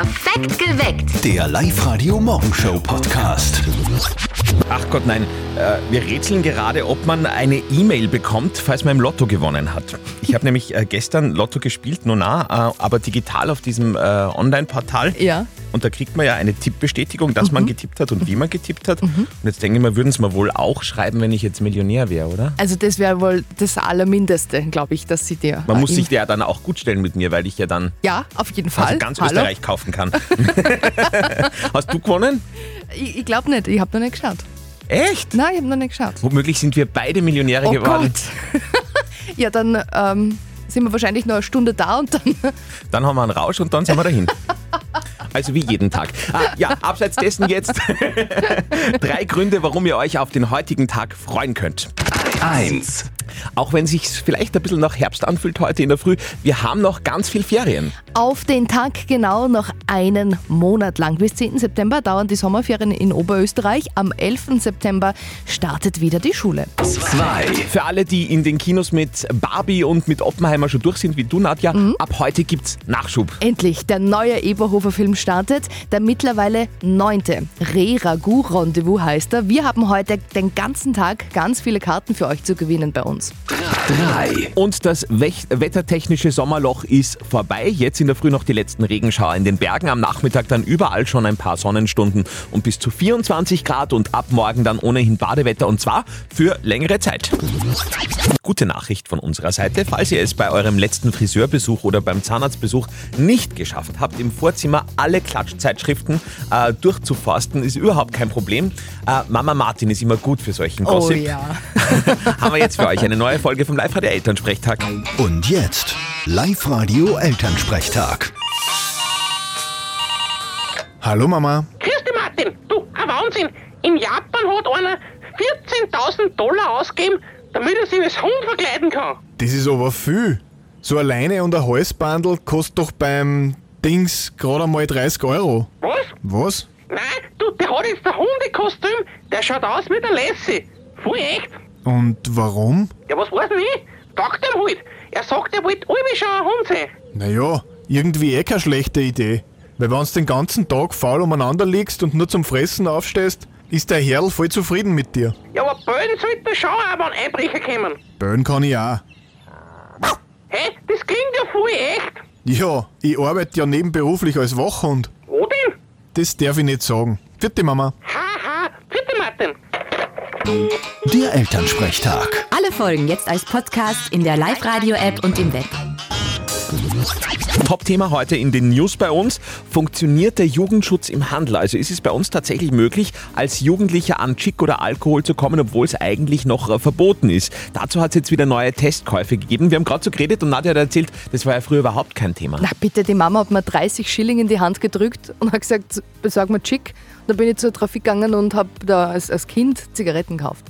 Perfekt geweckt. Der Live-Radio-Morgenshow-Podcast. Ach Gott, nein. Äh, wir rätseln gerade, ob man eine E-Mail bekommt, falls man im Lotto gewonnen hat. Ich habe nämlich äh, gestern Lotto gespielt, Nona, äh, aber digital auf diesem Online-Portal. Ja. Und da kriegt man ja eine Tippbestätigung, dass man getippt hat und wie man getippt hat. Und jetzt denke ich mal, würden es mir wohl auch schreiben, wenn ich jetzt Millionär wäre, oder? Also das wäre wohl das Allermindeste, glaube ich, dass sie dir... Man äh, muss sich ja dann auch gut stellen mit mir, weil ich ja dann Ja, auf jeden Fall. also ganz Hallo? Österreich kaufen kann. Hast du gewonnen? Ich, ich glaube nicht, ich habe noch nicht geschaut. Echt? Nein, ich habe noch nicht geschaut. Womöglich sind wir beide Millionäre Oh geworden. Gott. ja, dann ähm, sind wir wahrscheinlich noch eine Stunde da und dann... Dann haben wir einen Rausch und dann sind wir dahin. Also wie jeden Tag. Ah, ja, abseits dessen jetzt drei Gründe, warum ihr euch auf den heutigen Tag freuen könnt. 1. Auch wenn sich vielleicht ein bisschen nach Herbst anfühlt heute in der Früh, wir haben noch ganz viel Ferien. Auf den Tag genau noch einen Monat lang. Bis 10. September dauern die Sommerferien in Oberösterreich. Am 11. September startet wieder die Schule. 2. Für alle, die in den Kinos mit Barbie und mit Oppenheimer schon durch sind, wie du, Nadja, ab heute gibt's Nachschub. Endlich, der neue Eberhofer-Film startet. Der mittlerweile neunte Re-Ragout-Rendezvous heißt er. Wir haben heute den ganzen Tag ganz viele Karten für euch zu gewinnen bei uns. 3. Und das wettertechnische Sommerloch ist vorbei. Jetzt in der Früh noch die letzten Regenschauer in den Bergen. Am Nachmittag dann überall schon ein paar Sonnenstunden und bis zu 24 Grad und ab morgen dann ohnehin Badewetter und zwar für längere Zeit. Gute Nachricht von unserer Seite. Falls ihr es bei eurem letzten Friseurbesuch oder beim Zahnarztbesuch nicht geschafft habt, im Vorzimmer alle Klatschzeitschriften äh, durchzuforsten, ist überhaupt kein Problem. Äh, Mama Martin ist immer gut für solchen Gossip. Oh ja. Haben wir jetzt für euch eine neue Folge vom Live-Radio Elternsprechtag. Und jetzt Live-Radio Elternsprechtag. Hallo Mama. Grüß dich, Martin. Du, ein Wahnsinn. In Japan hat einer 14.000 Dollar ausgegeben, damit er sich als Hund verkleiden kann. Das ist aber viel. So alleine und ein Halsbandel kostet doch beim Dings gerade einmal 30 Euro. Was? Was? Nein, du, der hat jetzt ein Hundekostüm, der schaut aus wie der Lassie. Voll echt. Und warum? Ja, was weiß ich? Taugt ihm halt. Er sagt, er wollte alle schon ein Hund sein. Naja, irgendwie eh keine schlechte Idee. Weil wenn du den ganzen Tag faul umeinander liegst und nur zum Fressen aufstehst, ist der Herrl voll zufrieden mit dir. Ja, aber böden sollte er schon auch, wenn Einbrecher kommen. Böen kann ich auch. Hä? Das klingt ja voll echt. Ja, ich arbeite ja nebenberuflich als Wachhund. Wo denn? Das darf ich nicht sagen. Vierte Mama. Haha, bitte Martin. Der Elternsprechtag. Alle Folgen jetzt als Podcast in der Live-Radio-App und im Web. Top-Thema heute in den News bei uns. Funktioniert der Jugendschutz im Handel? Also ist es bei uns tatsächlich möglich, als Jugendlicher an Chick oder Alkohol zu kommen, obwohl es eigentlich noch äh, verboten ist? Dazu hat es jetzt wieder neue Testkäufe gegeben. Wir haben gerade so geredet und Nadja hat erzählt, das war ja früher überhaupt kein Thema. Na bitte, die Mama hat mir 30 Schilling in die Hand gedrückt und hat gesagt, besorg mir Chick. Da bin ich zur Trafik gegangen und habe da als, als Kind Zigaretten gekauft.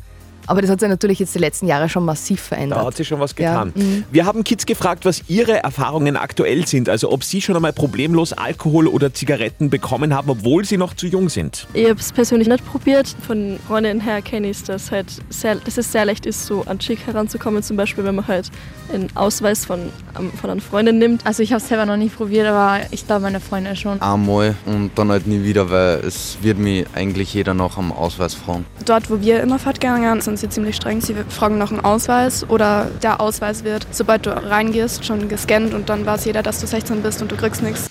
Aber das hat sich natürlich jetzt die letzten Jahre schon massiv verändert. Da hat sich schon was Ja, getan. mhm. Wir haben Kids gefragt, was ihre Erfahrungen aktuell sind. Also ob sie schon einmal problemlos Alkohol oder Zigaretten bekommen haben, obwohl sie noch zu jung sind. Ich habe es persönlich nicht probiert. Von Freundinnen her kenne ich es, dass, halt sehr, dass es sehr leicht ist, so an Chick heranzukommen. Zum Beispiel, wenn man halt einen Ausweis von, ähm, von einer Freundin nimmt. Also ich habe es selber noch nicht probiert, aber ich glaube meine Freunde schon. einmal und dann halt nie wieder, weil es wird mich eigentlich jeder noch am Ausweis fragen. Dort, wo wir immer fortgegangen sind, sind sie ziemlich streng. Sie fragen nach einem Ausweis oder der Ausweis wird, sobald du reingehst, schon gescannt und dann weiß jeder, dass du 16 bist und du kriegst nichts.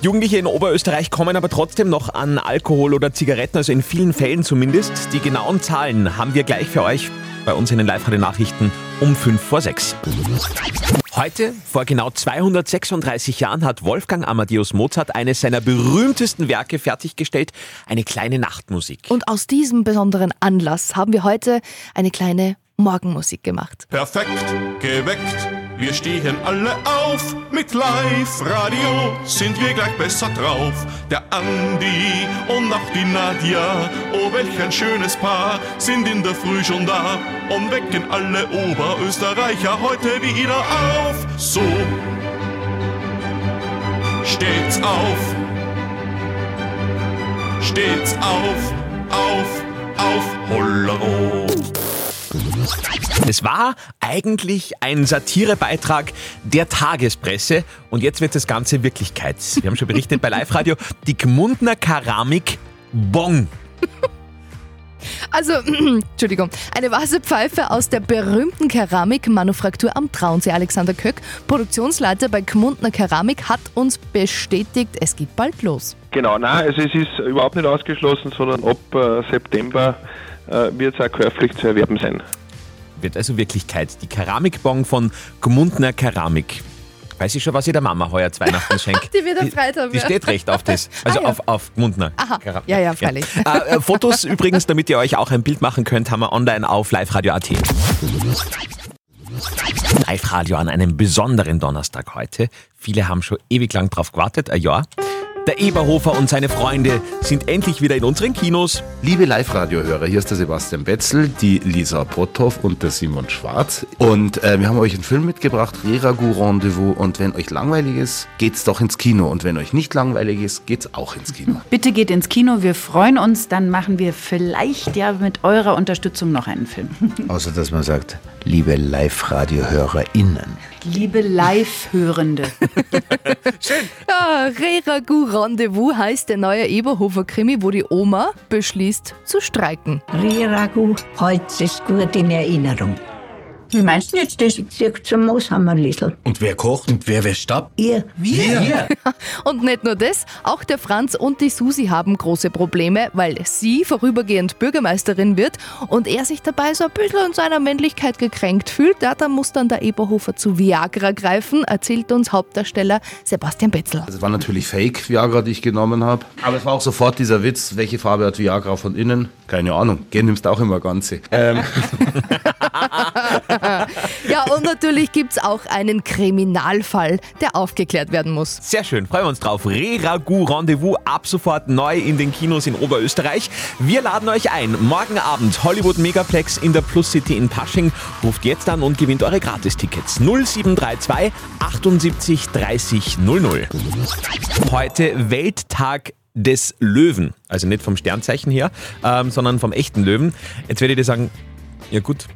Jugendliche in Oberösterreich kommen aber trotzdem noch an Alkohol oder Zigaretten, also in vielen Fällen zumindest. Die genauen Zahlen haben wir gleich für euch bei uns in den Live-Radio-Nachrichten um 5 vor 6. Heute, vor genau 236 Jahren, hat Wolfgang Amadeus Mozart eines seiner berühmtesten Werke fertiggestellt, eine kleine Nachtmusik. Und aus diesem besonderen Anlass haben wir heute eine kleine Morgenmusik gemacht. Perfekt geweckt, wir stehen alle auf. Mit Live-Radio sind wir gleich besser drauf. Der Andi und auch die Nadja, oh welch ein schönes Paar, sind in der Früh schon da und wecken alle Oberösterreicher heute wieder auf. So steht's auf, steht's auf, auf, auf, Hollero. Es war eigentlich ein Satirebeitrag der Tagespresse und jetzt wird das Ganze Wirklichkeit. Wir haben schon berichtet bei Live Radio, die Gmundner Keramik Bong. Also, Entschuldigung, eine Wasserpfeife aus der berühmten Keramikmanufaktur am Traunsee. Alexander Köck, Produktionsleiter bei Gmundner Keramik, hat uns bestätigt, es geht bald los. Genau, nein, also es ist überhaupt nicht ausgeschlossen, sondern ab äh, September äh, wird es auch käuflich zu erwerben sein. Wird also Wirklichkeit. Die Keramikbong von Gmundner Keramik. Weiß ich schon, was ich der Mama heuer zu Weihnachten schenkt. Die wird erfreut haben. Die ja. steht recht auf das. Also Ah, ja. auf, auf Gmundner. Aha. Keramik. Ja, ja, freilich. Äh, äh, Fotos übrigens, damit ihr euch auch ein Bild machen könnt, haben wir online auf liveradio.at. Live-Radio an einem besonderen Donnerstag heute. Viele haben schon ewig lang drauf gewartet, ein Jahr. Der Eberhofer und seine Freunde sind endlich wieder in unseren Kinos. Liebe Live-Radio-Hörer, hier ist der Sebastian Betzel, die Lisa Potthoff und der Simon Schwarz. Und äh, wir haben euch einen Film mitgebracht, Reragu Rendezvous. Und wenn euch langweilig ist, geht's doch ins Kino. Und wenn euch nicht langweilig ist, geht's auch ins Kino. Bitte geht ins Kino, wir freuen uns. Dann machen wir vielleicht ja mit eurer Unterstützung noch einen Film. Außer dass man sagt, liebe Live-Radio-HörerInnen. Liebe Live-Hörende. Ja, Reragu Rendezvous heißt der neue Eberhofer-Krimi, wo die Oma beschließt zu streiken. Riragu hält sich gut in Erinnerung. Wie meinst du jetzt das? Ich zieh zum Mooshammerlisel. Und wer kocht und wer wäscht ab? Ihr. Wir? Und nicht nur das, auch der Franz und die Susi haben große Probleme, weil sie vorübergehend Bürgermeisterin wird und er sich dabei so ein bisschen in seiner Männlichkeit gekränkt fühlt. Ja, da muss dann der Eberhofer zu Viagra greifen, erzählt uns Hauptdarsteller Sebastian Betzel. Also es war natürlich Fake Viagra, die ich genommen habe. Aber es war auch sofort dieser Witz, welche Farbe hat Viagra von innen? Keine Ahnung. Gern nimmst du auch immer ganze. Ähm, ja, und natürlich gibt es auch einen Kriminalfall, der aufgeklärt werden muss. Sehr schön, freuen wir uns drauf. Reragu Rendezvous ab sofort neu in den Kinos in Oberösterreich. Wir laden euch ein. Morgen Abend Hollywood Megaplex in der Plus City in Pasching. Ruft jetzt an und gewinnt eure Gratistickets. 0732 78 30 00. Heute Welttag des Löwen. Also nicht vom Sternzeichen her, ähm, sondern vom echten Löwen. Jetzt werdet ihr sagen, ja gut,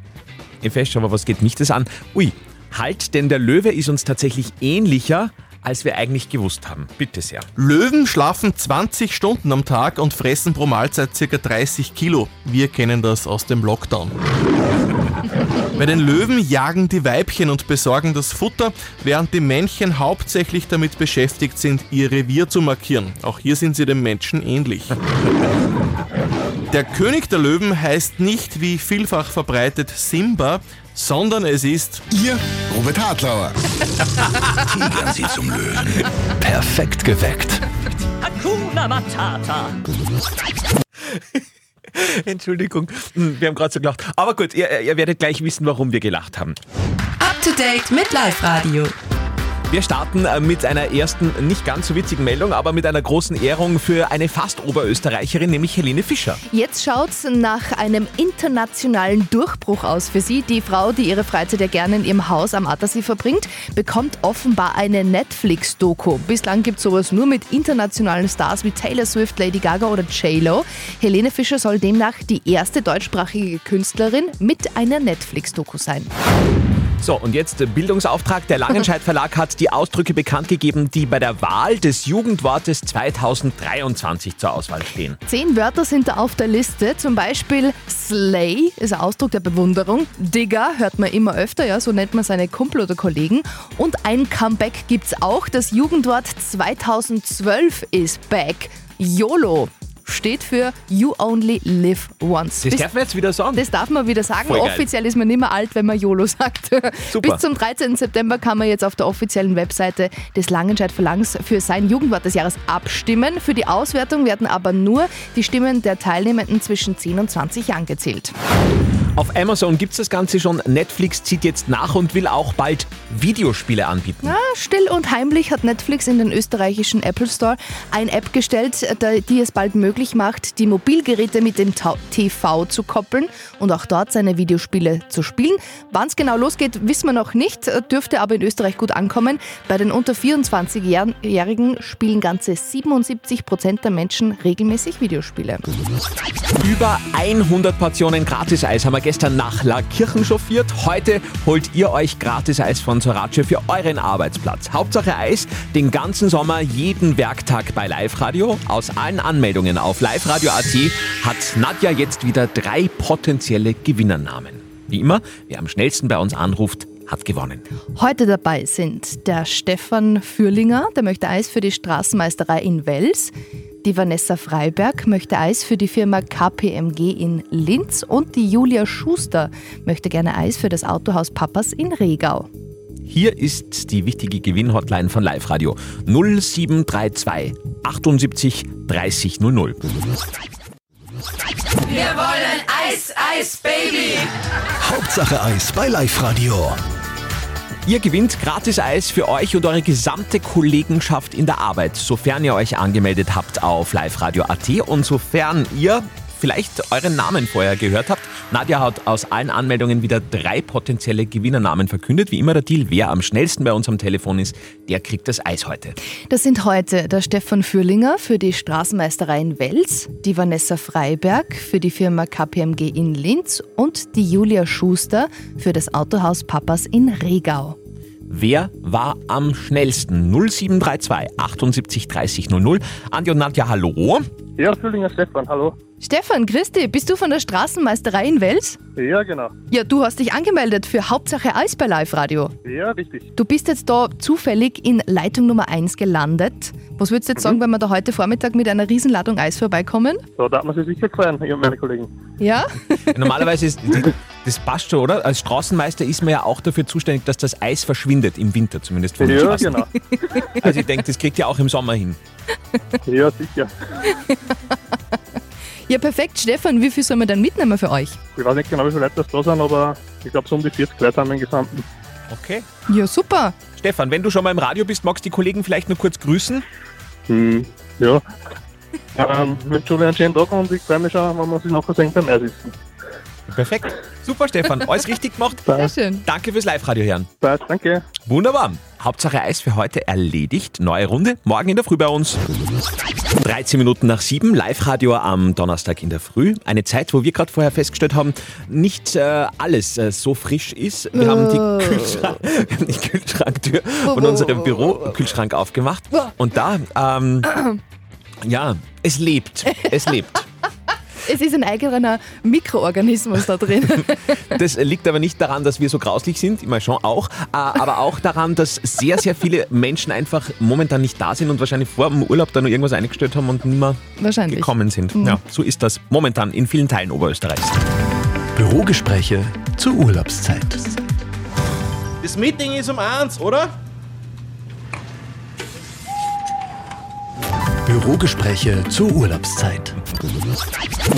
ihr fest, aber was geht mich das an? Ui, halt, denn der Löwe ist uns tatsächlich ähnlicher, als wir eigentlich gewusst haben. Bitte sehr. Löwen schlafen 20 Stunden am Tag und fressen pro Mahlzeit ca. 30 Kilo. Wir kennen das aus dem Lockdown. Bei den Löwen jagen die Weibchen und besorgen das Futter, während die Männchen hauptsächlich damit beschäftigt sind, ihr Revier zu markieren. Auch hier sind sie dem Menschen ähnlich. Der König der Löwen heißt nicht wie vielfach verbreitet Simba, sondern es ist Ihr Robert Hartlauer. Tigern Sie zum Löwen. Perfekt geweckt. Hakuna Matata. Entschuldigung, hm, wir haben gerade so gelacht. Aber gut, ihr, ihr werdet gleich wissen, warum wir gelacht haben. Up to date mit Live Radio. Wir starten äh, mit einer ersten, nicht ganz so witzigen Meldung, aber mit einer großen Ehrung für eine fast Oberösterreicherin, nämlich Helene Fischer. Jetzt schaut's nach einem internationalen Durchbruch aus für sie. Die Frau, die ihre Freizeit ja gerne in ihrem Haus am Attersee verbringt, bekommt offenbar eine Netflix-Doku. Bislang gibt's sowas nur mit internationalen Stars wie Taylor Swift, Lady Gaga oder J-Lo. Helene Fischer soll demnach die erste deutschsprachige Künstlerin mit einer Netflix-Doku sein. So, und jetzt Bildungsauftrag. Der Langenscheidt Verlag hat die Ausdrücke bekannt gegeben, die bei der Wahl des Jugendwortes 2023 zur Auswahl stehen. Zehn Wörter sind da auf der Liste, zum Beispiel Slay ist ein Ausdruck der Bewunderung, Digger hört man immer öfter, ja, so nennt man seine Kumpel oder Kollegen und ein Comeback gibt's auch, das Jugendwort 2012 ist back, YOLO. Steht für You Only Live Once. Das Bis- darf man jetzt wieder sagen. das darf man wieder sagen. Voll geil. Offiziell ist man nicht mehr alt, wenn man YOLO sagt. Super. Bis zum 13. September kann man jetzt auf der offiziellen Webseite des Langenscheidt Verlangs für sein Jugendwort des Jahres abstimmen. Für die Auswertung werden aber nur die Stimmen der Teilnehmenden zwischen 10 und 20 Jahren gezählt. Auf Amazon gibt's das Ganze schon. Netflix zieht jetzt nach und will auch bald Videospiele anbieten. Na, still und heimlich hat Netflix in den österreichischen Apple Store eine App gestellt, die es bald möglich macht, die Mobilgeräte mit dem TV zu koppeln und auch dort seine Videospiele zu spielen. Wann es genau losgeht, wissen wir noch nicht, dürfte aber in Österreich gut ankommen. Bei den unter 24-Jährigen spielen ganze 77 Prozent der Menschen regelmäßig Videospiele. Über 100 Portionen Gratis-Eis haben wir gestern nach Laakirchen chauffiert. Heute holt ihr euch Gratis-Eis von Sorace für euren Arbeitsplatz. Hauptsache Eis, den ganzen Sommer, jeden Werktag bei Live-Radio. Aus allen Anmeldungen auf liveradio.at hat Nadja jetzt wieder drei potenzielle Gewinnernamen. Wie immer, wer am schnellsten bei uns anruft, hat gewonnen. Heute dabei sind der Stefan Fürlinger, der möchte Eis für die Straßenmeisterei in Wels. Die Vanessa Freiberg möchte Eis für die Firma KPMG in Linz und die Julia Schuster möchte gerne Eis für das Autohaus Papas in Regau. Hier ist die wichtige Gewinnhotline von Live Radio 0732 78 30 00. Wir wollen Eis, Eis, Baby. Hauptsache Eis bei Live Radio. Ihr gewinnt gratis Eis für euch und eure gesamte Kollegenschaft in der Arbeit, sofern ihr euch angemeldet habt auf liveradio.at und sofern ihr vielleicht euren Namen vorher gehört habt. Nadja hat aus allen Anmeldungen wieder drei potenzielle Gewinnernamen verkündet. Wie immer der Deal, wer am schnellsten bei uns am Telefon ist, der kriegt das Eis heute. Das sind heute der Stefan Fürlinger für die Straßenmeisterei in Wels, die Vanessa Freiberg für die Firma KPMG in Linz und die Julia Schuster für das Autohaus Papas in Regau. Wer war am schnellsten? 0732 78 30 00. Andi und Nadja, hallo. Ja, Füllinger Stefan, hallo. Stefan, Christi, bist du von der Straßenmeisterei in Wels? Ja, genau. Ja, du hast dich angemeldet für Hauptsache Eis bei Live Radio. Ja, richtig. Du bist jetzt da zufällig in Leitung Nummer 1 gelandet. Was würdest du jetzt sagen, wenn wir da heute Vormittag mit einer Riesenladung Eis vorbeikommen? Da darf man sich sicher freuen, ich und meine Kollegen. Ja? Normalerweise ist das passt schon, oder? Als Straßenmeister ist man ja auch dafür zuständig, dass das Eis verschwindet im Winter zumindest von den Ja, Straßen. genau. Also ich denke, das kriegt ihr auch im Sommer hin. Ja, sicher. Ja, perfekt. Stefan, wie viel sollen wir dann mitnehmen für euch? Ich weiß nicht genau, wie viele Leute das da sind, aber ich glaube, so um die 40 Leute haben wir im Gesamten. Okay. Ja, super. Stefan, wenn du schon mal im Radio bist, magst du die Kollegen vielleicht nur kurz grüßen? Hm, ja. Ähm, ich wünsche euch einen schönen Tag und ich freue mich schon, wenn wir uns nachher sehen beim Eisissen. Perfekt. Super, Stefan. Alles richtig gemacht. Sehr schön. Danke fürs Live-Radio hören. Passt, danke. Wunderbar. Hauptsache Eis für heute erledigt. Neue Runde. Morgen in der Früh bei uns. 13 Minuten nach 7. Live-Radio am Donnerstag in der Früh. Eine Zeit, wo wir gerade vorher festgestellt haben, nicht äh, alles äh, so frisch ist. Wir haben die, Oh. Kühlschrank, wir haben die Kühlschranktür von unserem Bürokühlschrank aufgemacht. Und da, ähm, ja, es lebt. Es lebt. Es ist ein eigener Mikroorganismus da drin. Das liegt aber nicht daran, dass wir so grauslich sind, immer schon auch, äh, aber auch daran, dass sehr, sehr viele Menschen einfach momentan nicht da sind und wahrscheinlich vor dem Urlaub da nur irgendwas eingestellt haben und nicht mehr Wahrscheinlich. gekommen sind. Mhm. Ja, so ist das momentan in vielen Teilen Oberösterreichs. Bürogespräche zur Urlaubszeit. Das Meeting ist um eins, oder? Bürogespräche zur Urlaubszeit.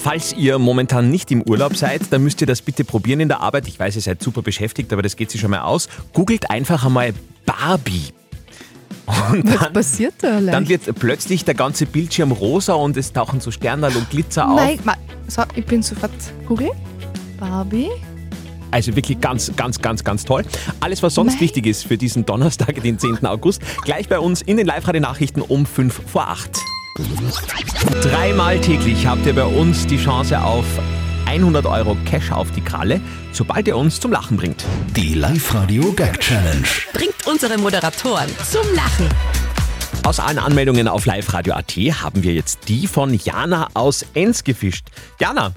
Falls ihr momentan nicht im Urlaub seid, dann müsst ihr das bitte probieren in der Arbeit. Ich weiß, ihr seid super beschäftigt, aber das geht sich schon mal aus. Googelt einfach einmal Barbie. Und Was dann, passiert da leicht? dann wird plötzlich der ganze Bildschirm rosa und es tauchen so Sternal und Glitzer auf. Nein, ma, so, ich bin sofort Google. Barbie. Also wirklich ganz, ganz, ganz, ganz toll. Alles, was sonst Nein. wichtig ist für diesen Donnerstag, den 10. August, gleich bei uns in den Live-Radio-Nachrichten um 5 vor 8. Dreimal täglich habt ihr bei uns die Chance auf 100 Euro Cash auf die Kralle, sobald ihr uns zum Lachen bringt. Die Live-Radio Gag Challenge. Bringt unsere Moderatoren zum Lachen. Aus allen Anmeldungen auf liveradio.at haben wir jetzt die von Jana aus Enns gefischt. Jana,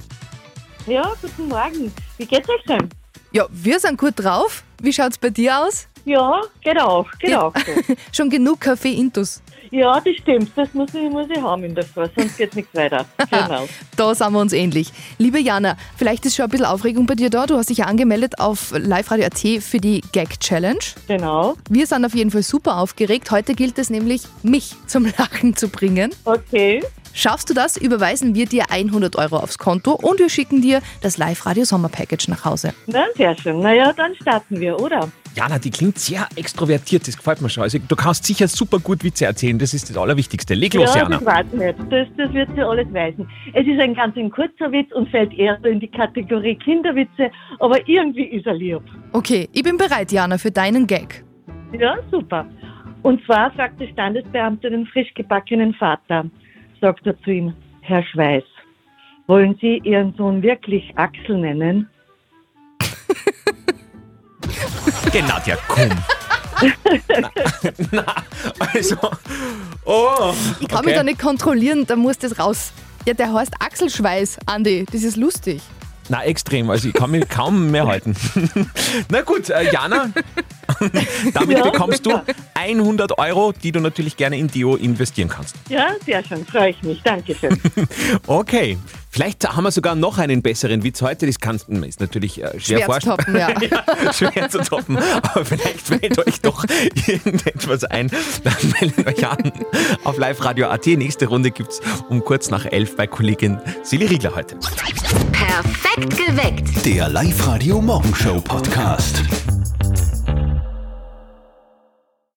Ja, guten Morgen. Wie geht's euch denn? Ja, wir sind gut drauf. Wie schaut's bei dir aus? Ja, geht auch, geht auch so. Schon genug Kaffee intus. Ja, das stimmt. Das muss ich, muss ich haben in der Früh, sonst geht's nichts weiter. Genau. Da sind wir uns ähnlich. Liebe Jana, vielleicht ist schon ein bisschen Aufregung bei dir da. Du hast dich ja angemeldet auf liveradio.at für die Gag Challenge. Genau. Wir sind auf jeden Fall super aufgeregt. Heute gilt es nämlich, mich zum Lachen zu bringen. Okay. Schaffst du das, überweisen wir dir 100 Euro aufs Konto und wir schicken dir das Live-Radio-Sommer-Package nach Hause. Na, sehr schön. Naja, dann starten wir, oder? Jana, die klingt sehr extrovertiert, das gefällt mir schon. Also du kannst sicher super gut Witze erzählen, das ist das Allerwichtigste. Leg los, ja, Jana. das weiß ich nicht. Das, das wird sich alles weisen. Es ist ein ganz ein kurzer Witz und fällt eher so in die Kategorie Kinderwitze, aber irgendwie ist er lieb. Okay, ich bin bereit, Jana, für deinen Gag. Ja, super. Und zwar fragt der Standesbeamte den frisch gebackenen Vater, sagt er zu ihm, Herr Schweiß, wollen Sie Ihren Sohn wirklich Axel nennen? Geh, Nadja, komm. na, na, also, oh. Ich kann mich da nicht kontrollieren, da muss das raus. Ja, der heißt Achselschweiß, Andi. Das ist lustig. Na, extrem. Also ich kann mich kaum mehr halten. Na gut, äh, Jana, damit Ja, bekommst du super. 100 Euro, die du natürlich gerne in Deo investieren kannst. Ja, sehr schön, freue ich mich. Dankeschön. Okay, vielleicht haben wir sogar noch einen besseren Witz heute. Das kannst, ist natürlich äh, schwer, Schwer zu vorstellen. toppen, ja. schwer zu toppen. Aber vielleicht fällt euch doch irgendetwas ein. Dann meldet euch an auf live-radio.at. Nächste Runde gibt es um kurz nach elf bei Kollegin Silly Riegler heute. Perfekt geweckt. Der Live-Radio Morgenshow Podcast.